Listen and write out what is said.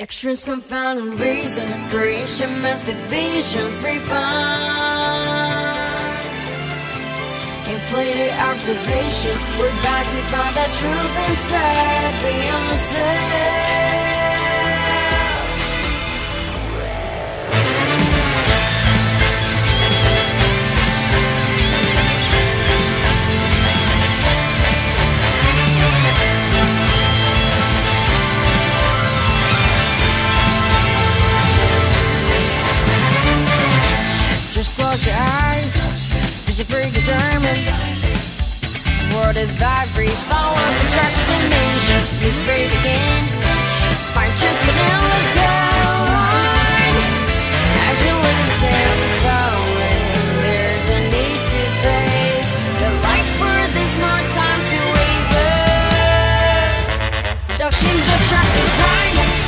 Extremes confounding reason, creation mass divisions refine. Inflated observations, we're about to find the truth inside the ourselves. Just close your eyes, But you're your German. World of ivory, follow the tracks, dimensions, please breathe again. Find truth within this line. As you live, sounds falling, there's a need to face. The life for this, not time to waver. Dog, she's attracted kindness.